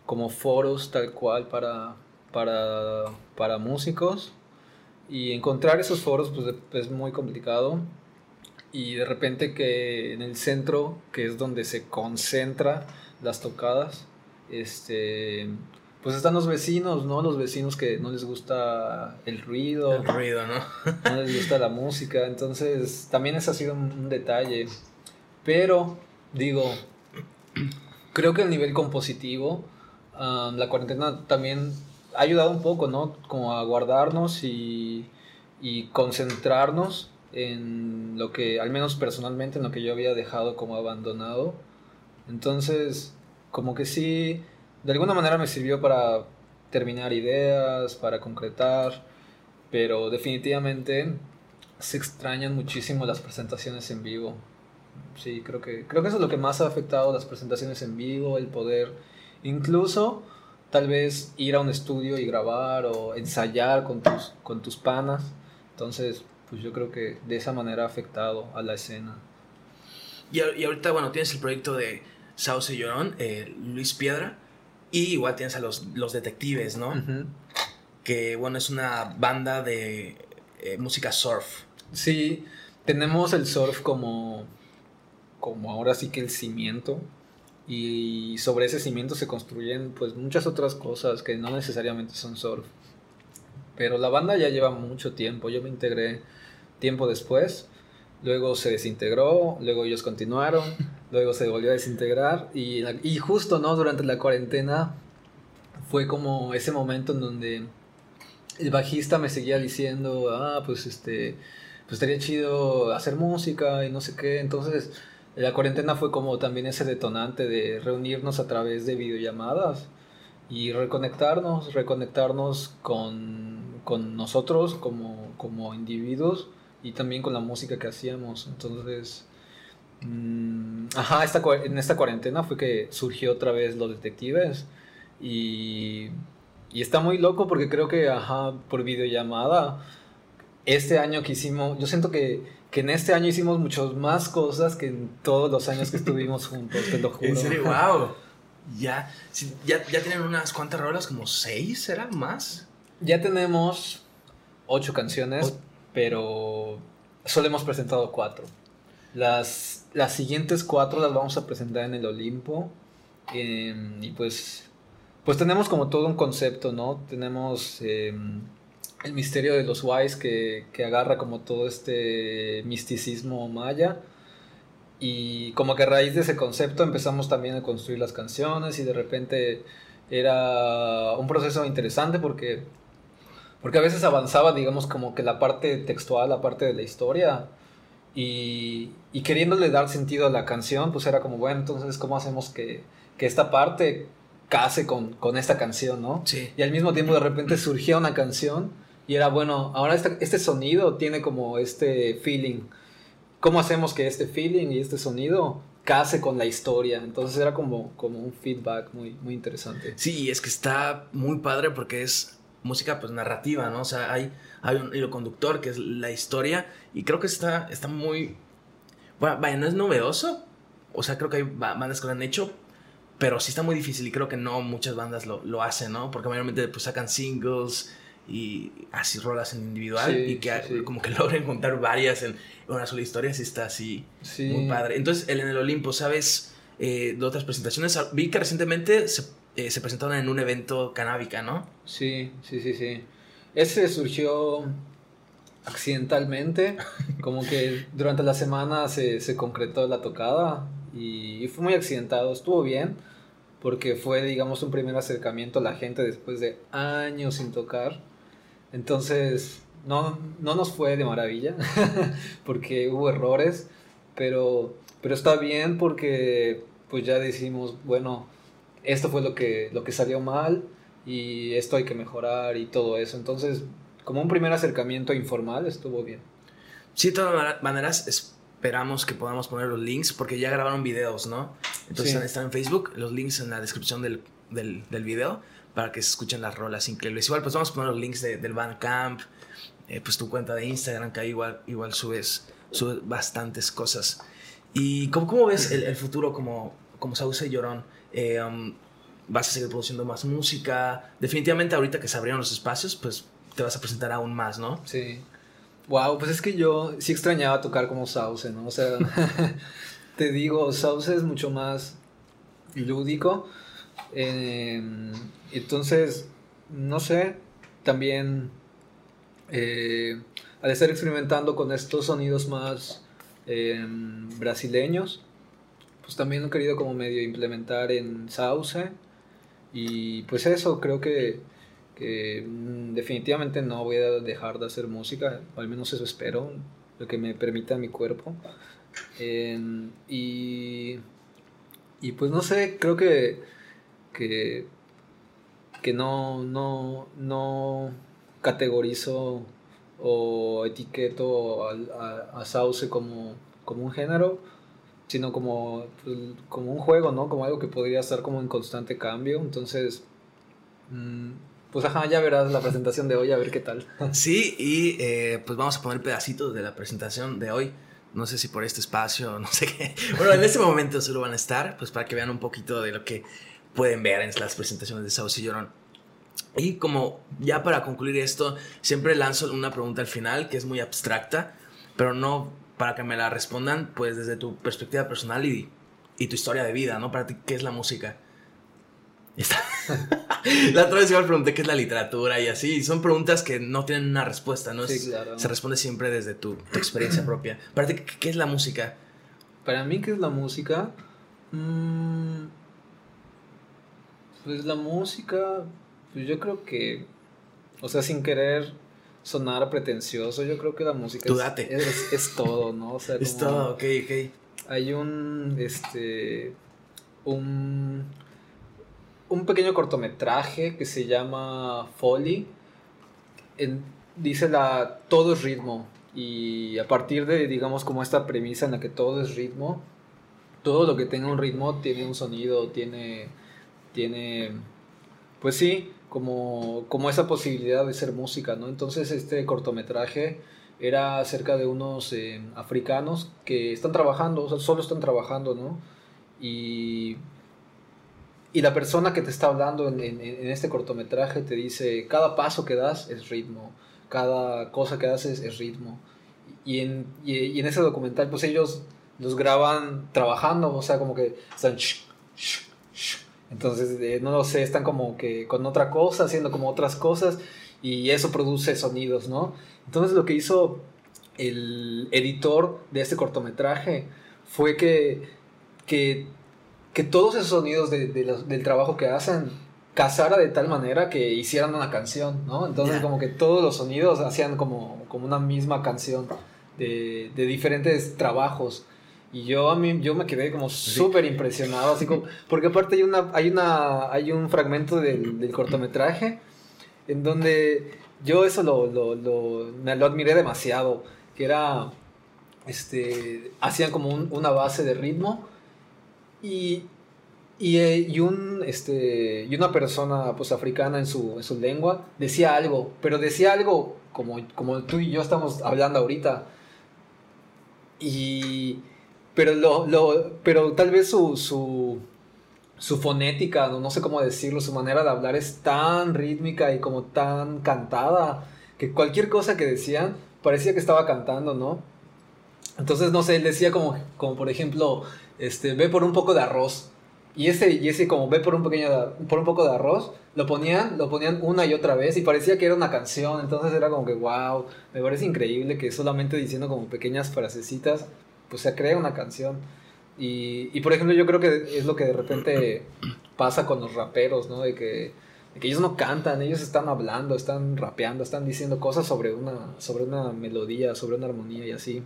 como foros tal cual para, para, para músicos. Y encontrar esos foros pues es muy complicado. Y de repente que en el centro, que es donde se concentra las tocadas, este, pues están los vecinos, ¿no? Los vecinos que no les gusta el ruido. El ruido, ¿no? [laughs] no les gusta la música. Entonces, también ese ha sido un, detalle. Pero, digo, creo que el nivel compositivo, la cuarentena también ha ayudado un poco, ¿no? Como a guardarnos y, y concentrarnos en lo que, al menos personalmente, en lo que yo había dejado como abandonado. Entonces, como que sí de alguna manera me sirvió para terminar ideas, para concretar, pero definitivamente se extrañan muchísimo las presentaciones en vivo. Sí, creo que, creo que eso es lo que más ha afectado las presentaciones en vivo, el poder incluso tal vez ir a un estudio y grabar o ensayar con tus, con tus panas. Entonces, pues yo creo que de esa manera ha afectado a la escena. Y, y ahorita, bueno, tienes el proyecto de Sauce Llorón, eh, Luis Piedra. Y igual tienes a los, los detectives, ¿no? Que bueno, es una banda de eh, música surf. Sí, tenemos el surf como, como ahora sí que el cimiento. Y sobre ese cimiento se construyen pues muchas otras cosas que no necesariamente son surf. Pero la banda ya lleva mucho tiempo. Yo me integré tiempo después. Luego se desintegró, luego ellos continuaron, [laughs] luego se volvió a desintegrar y, y justo, ¿no? Durante la cuarentena fue como ese momento en donde el bajista me seguía diciendo, ah, pues este, pues estaría chido hacer música y no sé qué. Entonces, la cuarentena fue como también ese detonante de reunirnos a través de videollamadas y reconectarnos, reconectarnos con, con nosotros como, como individuos y también con la música que hacíamos. Entonces, mm, ajá, esta, en esta cuarentena fue que surgió otra vez Los Detectives Y, y está muy loco porque creo que, ajá, por videollamada, este año que hicimos, yo siento que, que en este año hicimos muchas más cosas que en todos los años que estuvimos juntos, te lo [laughs] juro. En serio, wow. Ya, ya, ya tienen unas cuantas rolas, como seis, ¿era más? Ya tenemos ocho canciones, pero solo hemos presentado cuatro. Las, las siguientes cuatro las vamos a presentar en el Olimpo. em, y pues, pues tenemos como todo un concepto, ¿no? Tenemos em, el misterio de los Wise que, que agarra como todo este misticismo maya. Y como que a raíz de ese concepto empezamos también a construir las canciones y de repente era un proceso interesante porque, porque a veces avanzaba, digamos, como que la parte textual, la parte de la historia y, y queriéndole dar sentido a la canción, pues era como, bueno, entonces, ¿cómo hacemos que, que esta parte case con, con esta canción, ¿no? Sí. Y al mismo tiempo de repente surgía una canción y era, bueno, ahora este sonido tiene como este feeling. ¿Cómo hacemos que este feeling y este sonido case con la historia? Entonces era como, como un feedback muy, muy interesante. Sí, es que está muy padre porque es música pues narrativa, ¿no? O sea, hay, hay un hilo conductor que es la historia y creo que está, está muy... Bueno, vaya, no es novedoso, o sea, creo que hay ba- bandas que lo han hecho, pero sí está muy difícil y creo que no muchas bandas lo, lo hacen, ¿no? Porque mayormente pues sacan singles y así rolas en individual Sí, y que sí, sí. como que [laughs] logren contar varias en una sola historia, sí está así Sí. muy padre. Entonces, el en el Olimpo, ¿sabes eh, de otras presentaciones? Vi que recientemente se, eh, se presentaron en un evento canábica, ¿no? Sí, sí, sí, sí. Ese surgió accidentalmente, [laughs] como que durante la semana se, se concretó la tocada y, y fue muy accidentado, estuvo bien, porque fue, digamos, un primer acercamiento a la gente después de años sin tocar. Entonces, no, no nos fue de maravilla, [laughs] porque hubo errores, pero, pero está bien porque pues ya decimos, bueno, esto fue lo que, lo que salió mal y esto hay que mejorar y todo eso. Entonces, como un primer acercamiento informal, estuvo bien. Sí, de todas mane- maneras, esperamos que podamos poner los links porque ya grabaron videos, ¿no? Entonces Sí. están, están en Facebook, los links en la descripción del, del, del video para que se escuchen las rolas increíbles. Igual, pues vamos a poner los links de- del Bandcamp, eh, pues tu cuenta de Instagram, que ahí igual, igual subes, subes bastantes cosas. ¿Y cómo, ves el, el futuro como, como Sauce Llorón? Eh, um, ¿Vas a seguir produciendo más música? Definitivamente ahorita que se abrieron los espacios, pues te vas a presentar aún más, ¿no? Sí. Wow, pues es que yo sí extrañaba tocar como Sauce, ¿no? O sea, [laughs] te digo, Sauce es mucho más lúdico. Eh, entonces, no sé, también eh, al estar experimentando con estos sonidos más eh, brasileños, pues también he querido como medio implementar en Sauce. Y pues eso, creo que, mm, definitivamente no voy a dejar de hacer música, al menos eso espero, lo que me permita mi cuerpo. En- y, y pues no sé, creo que, que, que no, no, no categorizo o etiqueto a, a Sauce como, como un género, sino como, pues, como un juego, ¿no? Como algo que podría estar como en constante cambio. Entonces, mm, pues ajá, ya verás la presentación de hoy, a ver qué tal. [laughs] Sí, y eh, pues vamos a poner pedacitos de la presentación de hoy. No sé si por este espacio, [laughs] no sé qué. Bueno, en este momento solo van a estar, pues para que vean un poquito de lo que pueden ver en las presentaciones de Sauce y Llorón. Y como ya para concluir esto, siempre lanzo una pregunta al final que es muy abstracta, pero no para que me la respondan pues desde tu perspectiva personal y, y tu historia de vida, ¿no? Para ti, ¿qué es la música? [laughs] Está- la otra vez igual pregunté qué es la literatura y así, y son preguntas que no tienen una respuesta, ¿no? Sí, claro. Se responde siempre desde tu, tu experiencia [clears throat] propia. Para ti, ¿qué, es la música? Para mí, ¿qué es la música? Mm, pues la música, pues yo creo que, o sea, sin querer sonar pretencioso, yo creo que la música Tú es, date. es, es todo, ¿no? O sea, [laughs] Es todo, ok, ok. hay un este un un pequeño cortometraje que se llama Folly En- dice la todo es ritmo y a partir de digamos como esta premisa en la que todo es ritmo todo lo que tenga un ritmo tiene un sonido tiene tiene pues sí, como, como esa posibilidad de ser música, ¿no? Entonces este cortometraje era acerca de unos eh, africanos que están trabajando, o sea, solo están trabajando, ¿no? Y, y la persona que te está hablando en, este cortometraje te dice, cada paso que das es ritmo, cada cosa que haces es ritmo. Y en, y, en ese documental, pues ellos los graban trabajando, o sea, como que están... Entonces, eh, no lo sé, están como que con otra cosa, haciendo como otras cosas, y eso produce sonidos, ¿no? Entonces, lo que hizo el editor de este cortometraje fue que, que, que todos esos sonidos de, de los, del trabajo que hacen casara de tal manera que hicieran una canción, ¿no? Entonces, como que todos los sonidos hacían como, como una misma canción de, de diferentes trabajos. Y yo a mí yo me quedé como súper impresionado, así como, [laughs] porque aparte hay una hay una hay un fragmento del, del cortometraje en donde yo eso lo, lo, lo, me lo admiré demasiado, que era este hacían como un, una base de ritmo y y, y, un, este, y una persona pues, africana en su, en su lengua decía algo, pero decía algo como, como tú y yo estamos hablando ahorita. Y, pero, lo, lo, pero tal vez su, su, su fonética, no, no, sé cómo decirlo, su manera de hablar es tan rítmica y como tan cantada que cualquier cosa que decían parecía que estaba cantando, ¿no? Entonces, no sé, él decía como, como por ejemplo, este, ve por un poco de arroz. Y ese, y ese como ve por un, pequeño, por un poco de arroz, lo ponían, lo ponían una y otra vez y parecía que era una canción. Entonces era como que, wow, me parece increíble que solamente diciendo como pequeñas frasecitas pues se crea una canción. Y, y, por ejemplo, yo creo que es lo que de repente [clears throat] pasa con los raperos, ¿no? De que, de que ellos no cantan, ellos están hablando, están rapeando, están diciendo cosas sobre una, sobre una melodía, sobre una armonía y así.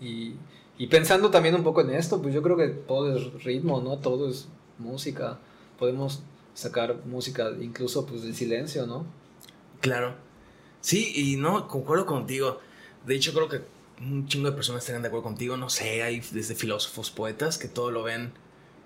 Y, y pensando también un poco en esto, pues yo creo que todo es ritmo, ¿no? Todo es música. Podemos sacar música incluso pues del silencio, ¿no? Claro. Sí, y no, concuerdo contigo. De hecho, creo que un chingo de personas estarían de acuerdo contigo. No sé, hay desde filósofos, poetas que todo lo ven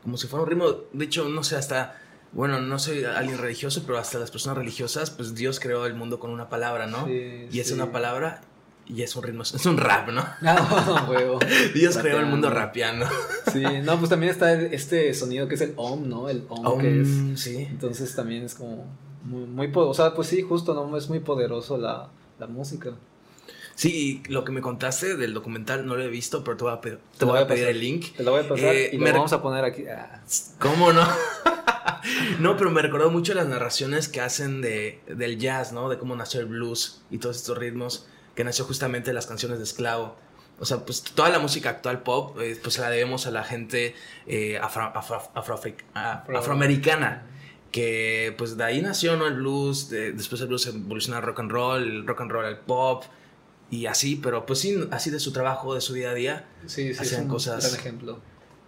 como si fuera un ritmo. De hecho, no sé, hasta. Bueno, no soy alguien religioso, pero hasta las personas religiosas, pues Dios creó el mundo con una palabra, ¿no? Sí, y es una palabra y es un ritmo, [laughs] es un rap, ¿no? No, [laughs] huevo. [laughs] Dios creó el mundo rapeando. Sí, no, pues también está este sonido que es el om, ¿no? El om, om que es. Sí. Entonces también es como muy, muy o sea, pues sí, justo, ¿no? Es muy poderoso la, la música. Sí, lo que me contaste del documental no lo he visto, pero te voy a, pedir, te voy a pedir el link. Te lo voy a pasar eh, y lo vamos a poner aquí. Ah. ¿Cómo no? [laughs] no, pero me recordó mucho las narraciones que hacen de, del jazz, ¿no? De cómo nació el blues y todos estos ritmos que nació justamente de las canciones de esclavo. O sea, pues toda la música actual pop, eh, pues la debemos a la gente eh, afro, afro, afro, afro, afroamericana que pues de ahí nació ¿no? el blues, de, después el blues evolucionó al rock and roll, el rock and roll al pop, y así, pero pues sí, así de su trabajo, de su día a día, sí, sí, hacían cosas gran ejemplo.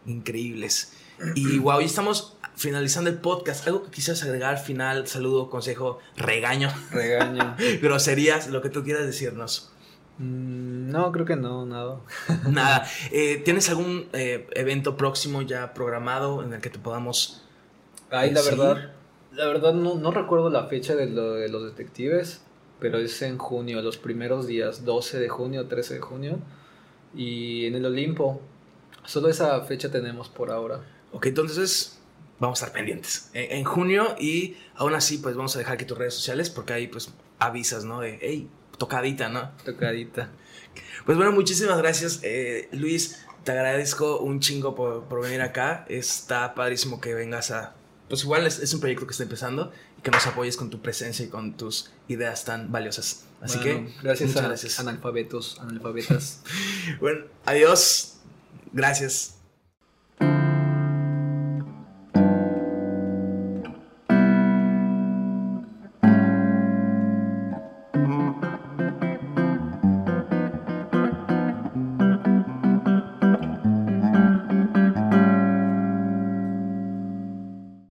increíbles. Y wow, ya estamos finalizando el podcast. ¿Algo que quisieras agregar al final? Saludo, consejo, regaño. Regaño. [laughs] Groserías, lo que tú quieras decirnos. Mm, no, creo que no, nada. [laughs] nada. Eh, ¿Tienes algún eh, evento próximo ya programado en el que te podamos... Ay, la verdad, la verdad no, no recuerdo la fecha de, lo, de los detectives pero es en junio, los primeros días, 12 de junio, 13 de junio, y en el Olimpo. Solo esa fecha tenemos por ahora. Ok, entonces vamos a estar pendientes. En, en junio y aún así pues vamos a dejar aquí tus redes sociales porque ahí pues avisas, ¿no? De, hey, tocadita, ¿no? Tocadita. Pues bueno, muchísimas gracias, eh, Luis. Te agradezco un chingo por, por, venir acá. Está padrísimo que vengas a... Pues igual es, es un proyecto que está empezando que nos apoyes con tu presencia y con tus ideas tan valiosas. Así bueno, que gracias muchas a gracias. analfabetos, analfabetas. [laughs] bueno, adiós. Gracias.